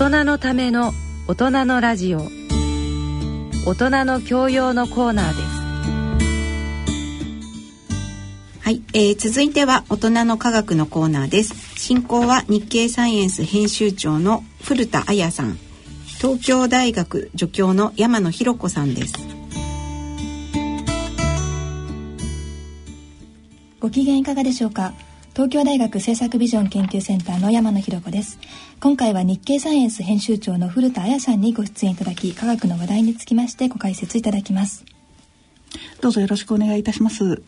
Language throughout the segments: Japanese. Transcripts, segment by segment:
人のための大人のラジオ。大人の教養のコーナーです。はい、えー、続いては大人の科学のコーナーです。進行は日経サイエンス編集長の古田彩さん。東京大学助教の山野博子さんです。ご機嫌いかがでしょうか？東京大学政策ビジョン研究センターの山野博子です。今回は日経サイエンス編集長の古田彩さんにご出演いただき科学の話題につきましてご解説いただきます。どうぞよろしくお願いいたします。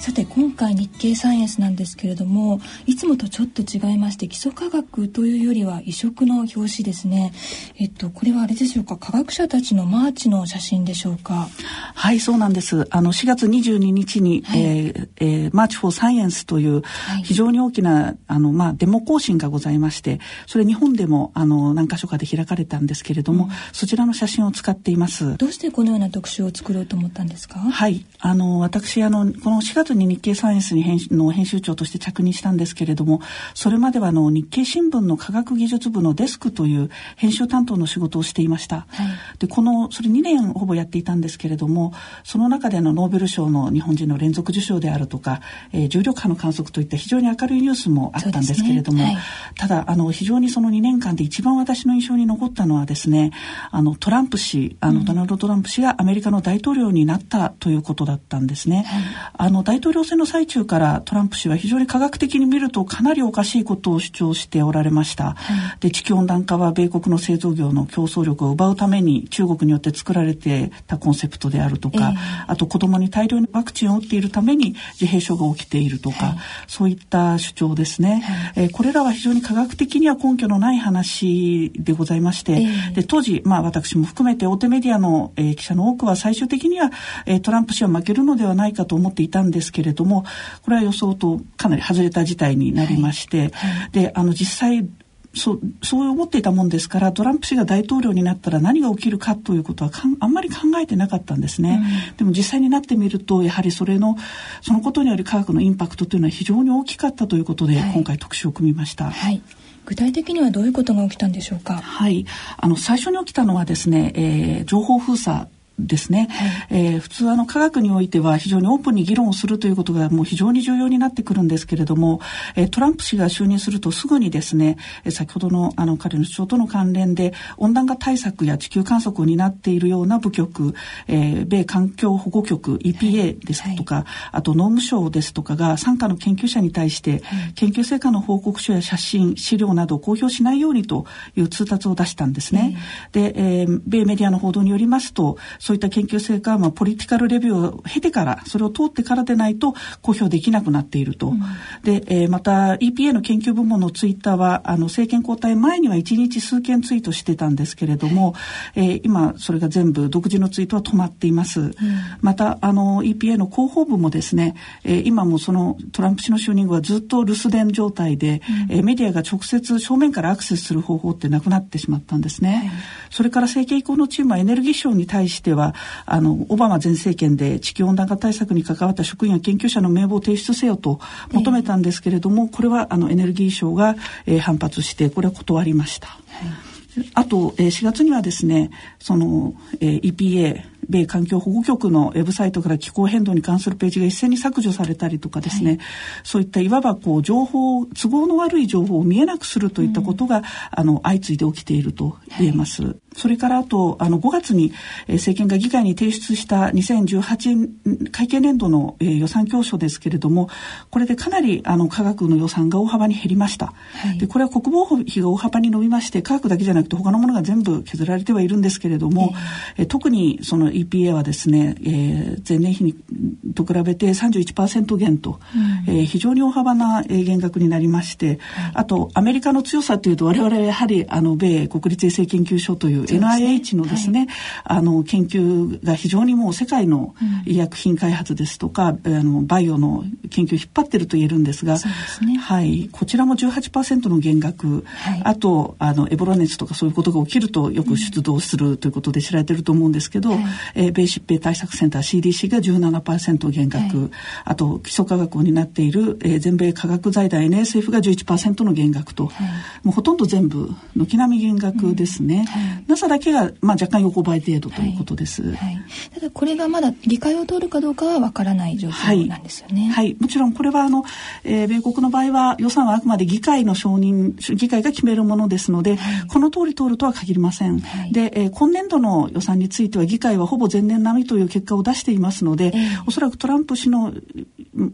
さて今回日経サイエンスなんですけれどもいつもとちょっと違いまして基礎科学というよりは異色の表紙ですね。えっとこれはあれでしょうか？科学者たちのマーチの写真でしょうか？はいそうなんです。あの4月22日に、はい、えー、えー、マーチフォーサイエンスという非常に大きな、はい、あのまあデモ行進がございましてそれ日本でもあの何箇所かで開かれたんですけれども、うん、そちらの写真を使っています。どうしてこのような特集を作ろうと思ったんですか？はい。あの私あのこの4月に日経サイエンスに編の編集長として着任したんですけれどもそれまではあの日経新聞の科学技術部のデスクという編集担当の仕事をしていました、はい、でこのそれ2年ほぼやっていたんですけれどもその中でのノーベル賞の日本人の連続受賞であるとか、えー、重力波の観測といった非常に明るいニュースもあったんですけれども、ねはい、ただあの非常にその2年間で一番私の印象に残ったのはですねあのトランプ氏あの、ドナルド・トランプ氏がアメリカの大統領になったということだったんですね。はい、あの大統領選の最中からトランプ氏は非常に科学的に見るとかなりおかしいことを主張しておられました。はい、で地球温暖化は米国の製造業の競争力を奪うために中国によって作られてたコンセプトであるとか、えー、あと子供に大量にワクチンを打っているために自閉症が起きているとか、はい、そういった主張ですね、はい、えー、これらは非常に科学的には根拠のない話でございまして、えー、で当時、まあ、私も含めて大手メディアの、えー、記者の多くは最終的には、えー、トランプ氏は負けるのではないかと思っていたんですけれどもこれは予想とかなり外れた事態になりまして、であの実際そうそう思っていたもんですからトランプ氏が大統領になったら何が起きるかということはあんまり考えてなかったんですね、うん、でも実際になってみるとやはりそれのそのことによる科学のインパクトというのは非常に大きかったということで、はい、今回特集を組みました。はい。具体的にはどういうことが起きたんでしょうか？はい、あの最初に起きたのはですね、えー、情報封鎖ですね、はい、えー、普通あの科学においては非常にオープンに議論をするということがもう非常に重要になってくるんですけれども、えー、トランプ氏が就任するとすぐにですね、えー、先ほどのあの彼の主張との関連で温暖化対策や地球観測を担っているような部局、えー、米環境保護局 EPA ですとか、はい、あと農務省ですとかが傘下の研究者に対して、研究成果の報告書や写真資料などを公表しないようにという通達を出したんですね。で、えー、米メディアの報道によりますとそういった研究成果は、まあ、ポリティカルレビューを経てからそれを通ってからでないと公表できなくなっていると。うん、で、えー、また EPA の研究部門のツイッターはあの政権交代前には1日数件ツイートしてたんですけれども、えー、今それが全部独自のツイートは止まっています。うん、またあの EPA の広報部もですね、えー、今もそのトランプ氏の就任後はずっと留守電状態で、うん、えー、メディアが直接正面からアクセスする方法ってなくなってしまったんですね。はい、それから政権移行のチームはエネルギー省に対してはあのオバマ前政権で地球温暖化対策に関わった職員や研究者の名簿を提出せよと求めたんですけれども、これはあのエネルギー省が、えー、反発してこれは断りました。はいあと、えー、4月にはですね、その、えー、EPA、米環境保護局のウェブサイトから気候変動に関するページが一斉に削除されたりとかですね、はい、そういったいわばこう情報、都合の悪い情報を見えなくするといったことが、うん、あの、相次いで起きていると言えます。はい。それからあとあの5月に、えー、政権が議会に提出した2018会計年度の、えー、予算教書ですけれどもこれでかなりあの科学の予算が大幅に減りました、はい、でこれは国防費が大幅に伸びまして科学だけじゃなくて他のものが全部削られてはいるんですけれども、えー、特にその EPA はですね、えー、前年比にと比べて31%減と、うん、えー、非常に大幅な、えー、減額になりまして、はい、あとアメリカの強さというと我々はやはりあの米国立衛生研究所という NIH のですね、はい、あの研究が非常にもう世界の医薬品開発ですとか、うん、あのバイオの研究を引っ張ってると言えるんですが、すね、はい、こちらも18%の減額、はい、あとあのエボラ熱とかそういうことが起きるとよく出動するということで知られてると思うんですけど、はい、えー、米疾病対策センター CDC が17%減額、はい、あと基礎科学を担っている、えー、全米科学財団 NSF が11%の減額と、はい、もうほとんど全部軒並み減額ですね、うんはい、NASA だけが、まあ、若干横ばい程度ということです、ただこれがまだ理解を通るかどうかはわからない状況なんですよね、はい。もちろんこれはあの、えー、米国の場合は予算はあくまで議会の承認議会が決めるものですので、この通り通るとは限りません、で、えー、今年度の予算については議会はほぼ前年並みという結果を出していますので、えー、おそらくトランプ氏の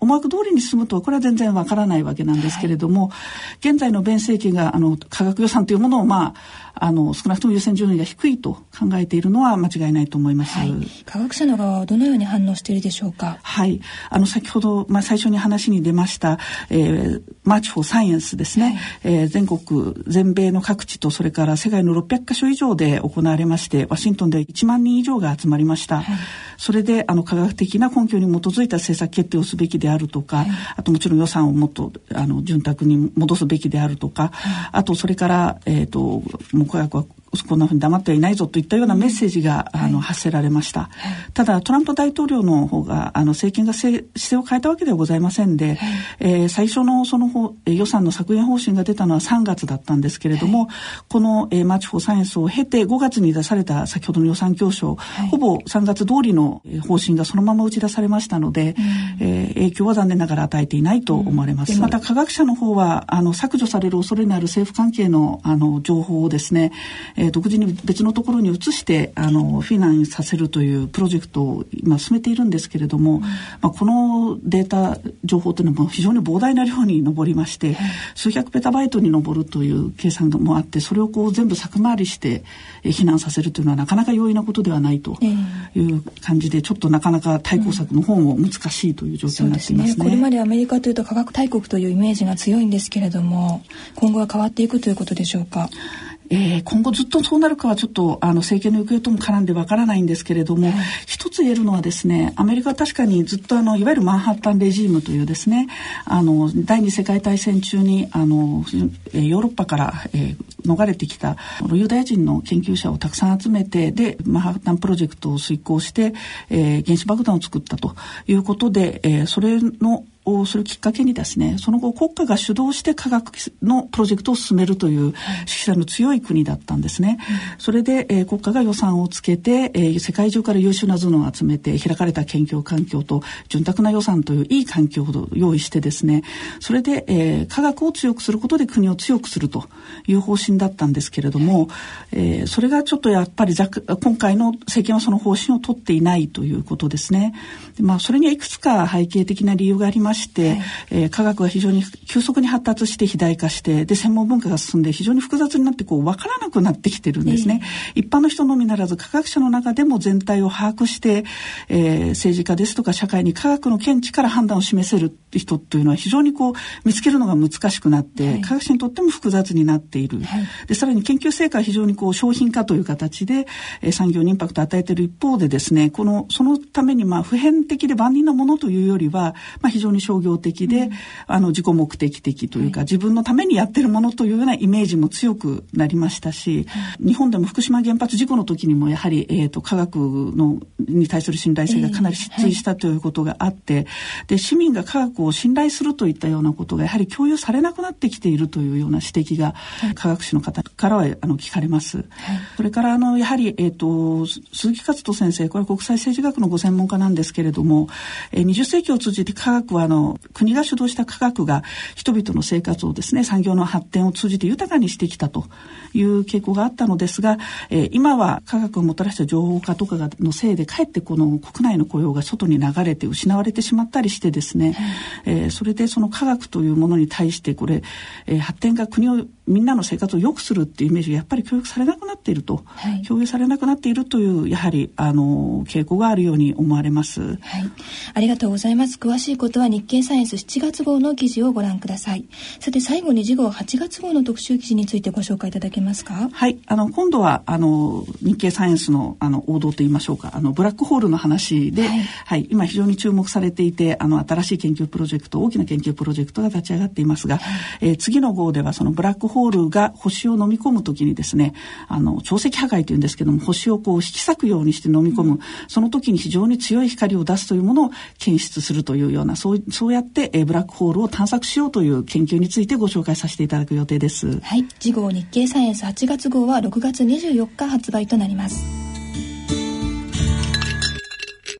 思惑通りに進むとはこれは全然わからないわけなんですけれども、はい、現在の弁政権があの科学予算というものをまああの少なくとも優先順位が低いと考えているのは間違いないと思います。はい、科学者の側はどのように反応しているでしょうか？はい、あの先ほどまあ最初に話に出ました、えー、マーチフォーサイエンスですね、はい、えー、全国全米の各地とそれから世界の600カ所以上で行われましてワシントンで1万人以上が集まりました。はい、それであの科学的な根拠に基づいた政策決定をすべきであるとか、はい、あともちろん予算をもっとあの潤沢に戻すべきであるとか、あとそれからえっ、ー、ともう科学はこんなふうに黙ってはいないぞといったようなメッセージが、あの発せられました、はい、ただトランプ大統領の方があの政権が姿勢を変えたわけではございませんで、はい、えー、最初のその予算の削減方針が出たのは3月だったんですけれども、はい、この、えー、マーチ・フォー・サイエンスを経て5月に出された先ほどの予算教書、ほぼ3月通りの方針がそのまま打ち出されましたので、うん、えー、影響は残念ながら与えていないと思われます、うん、また科学者の方はあの削除される恐れのある政府関係のあの情報をですね、えー、独自に別のところに移してあの避難させるというプロジェクトを今進めているんですけれども、うん、まあ、このデータ情報というのも非常に膨大な量に上りまして、数百ペタバイトに上るという計算もあってそれをこう全部先回りして避難させるというのはなかなか容易なことではないという感じで、ちょっとなかなか対抗策の方も難しいという状況になっていますね。うん、ね。これまでアメリカというと科学大国というイメージが強いんですけれども今後は変わっていくということでしょうか？えー、今後ずっとそうなるかはちょっとあの政権の行方とも絡んでわからないんですけれども、はい、一つ言えるのはですねアメリカは確かにずっとあのいわゆるマンハッタンレジームというですねあの第二次世界大戦中にあのヨーロッパから、えー、逃れてきたユダヤ人の研究者をたくさん集めてでマンハッタンプロジェクトを遂行して、えー、原子爆弾を作ったということで、えー、それのをするきっかけにですねその後国家が主導して科学のプロジェクトを進めるという指揮者の強い国だったんですね。それで、えー、国家が予算をつけて、えー、世界中から優秀な頭脳を集めて開かれた研究環境と潤沢な予算といういい環境を用意してですねそれで、えー、科学を強くすることで国を強くするという方針だったんですけれども、えー、それがちょっとやっぱり今回の政権はその方針を取っていないということですね。まあ、それにはいくつか背景的な理由がありまして、はい、えー、科学が非常に急速に発達して肥大化してで専門文化が進んで非常に複雑になってこう分からなくなってきてるんですね、えー、一般の人のみならず科学者の中でも全体を把握して、えー、政治家ですとか社会に科学の見地から判断を示せる人というのは非常にこう見つけるのが難しくなって、はい、科学者にとっても複雑になっている、はい、でさらに研究成果は非常にこう商品化という形で、えー、産業にインパクトを与えている一方でですねこのそのためにまあ普遍的で万人のものというよりは、まあ、非常に商業的で、うん、あの自己目的的というか、はい、自分のためにやってるものというようなイメージも強くなりましたし、日本でも福島原発事故の時にもやはり、えーと、科学のに対する信頼性がかなり失墜したということがあって、で市民が科学を信頼するといったようなことがやはり共有されなくなってきているというような指摘が、科学史の方からはあの聞かれます。それからあのやはり、えーと、鈴木勝人先生これは国際政治学のご専門家なんですけれども、えー、20世紀を通じて科学はあの国が主導した科学が人々の生活をですね産業の発展を通じて豊かにしてきたという傾向があったのですが、えー、今は科学をもたらした情報化とかがのせいでかえってこの国内の雇用が外に流れて失われてしまったりしてですね、えー、それでその科学というものに対してこれ、えー、発展が国をみんなの生活を良くするっていうイメージがやっぱり教育されなくなっていると、はい、共有されなくなっているというやはりあの傾向があるように思われます。はい、ありがとうございます。詳しいことは日日経サイエンス7月号の記事をご覧ください。さて最後に次号8月号の特集記事についてご紹介いただけますか？はい。あの今度はあの日経サイエンスのあの王道といいましょうか。あのブラックホールの話で、はい、はい、今非常に注目されていてあの新しい研究プロジェクト大きな研究プロジェクトが立ち上がっていますが、はい、えー、次の号ではそのブラックホールが星を飲み込む時にですねあの潮汐破壊というんですけども星をこう引き裂くようにして飲み込む、うん、その時に非常に強い光を出すというものを検出するというようなそうそうやって、えー、ブラックホールを探索しようという研究についてご紹介させていただく予定です。はい、次号日経サイエンス8月号は6月24日発売となります。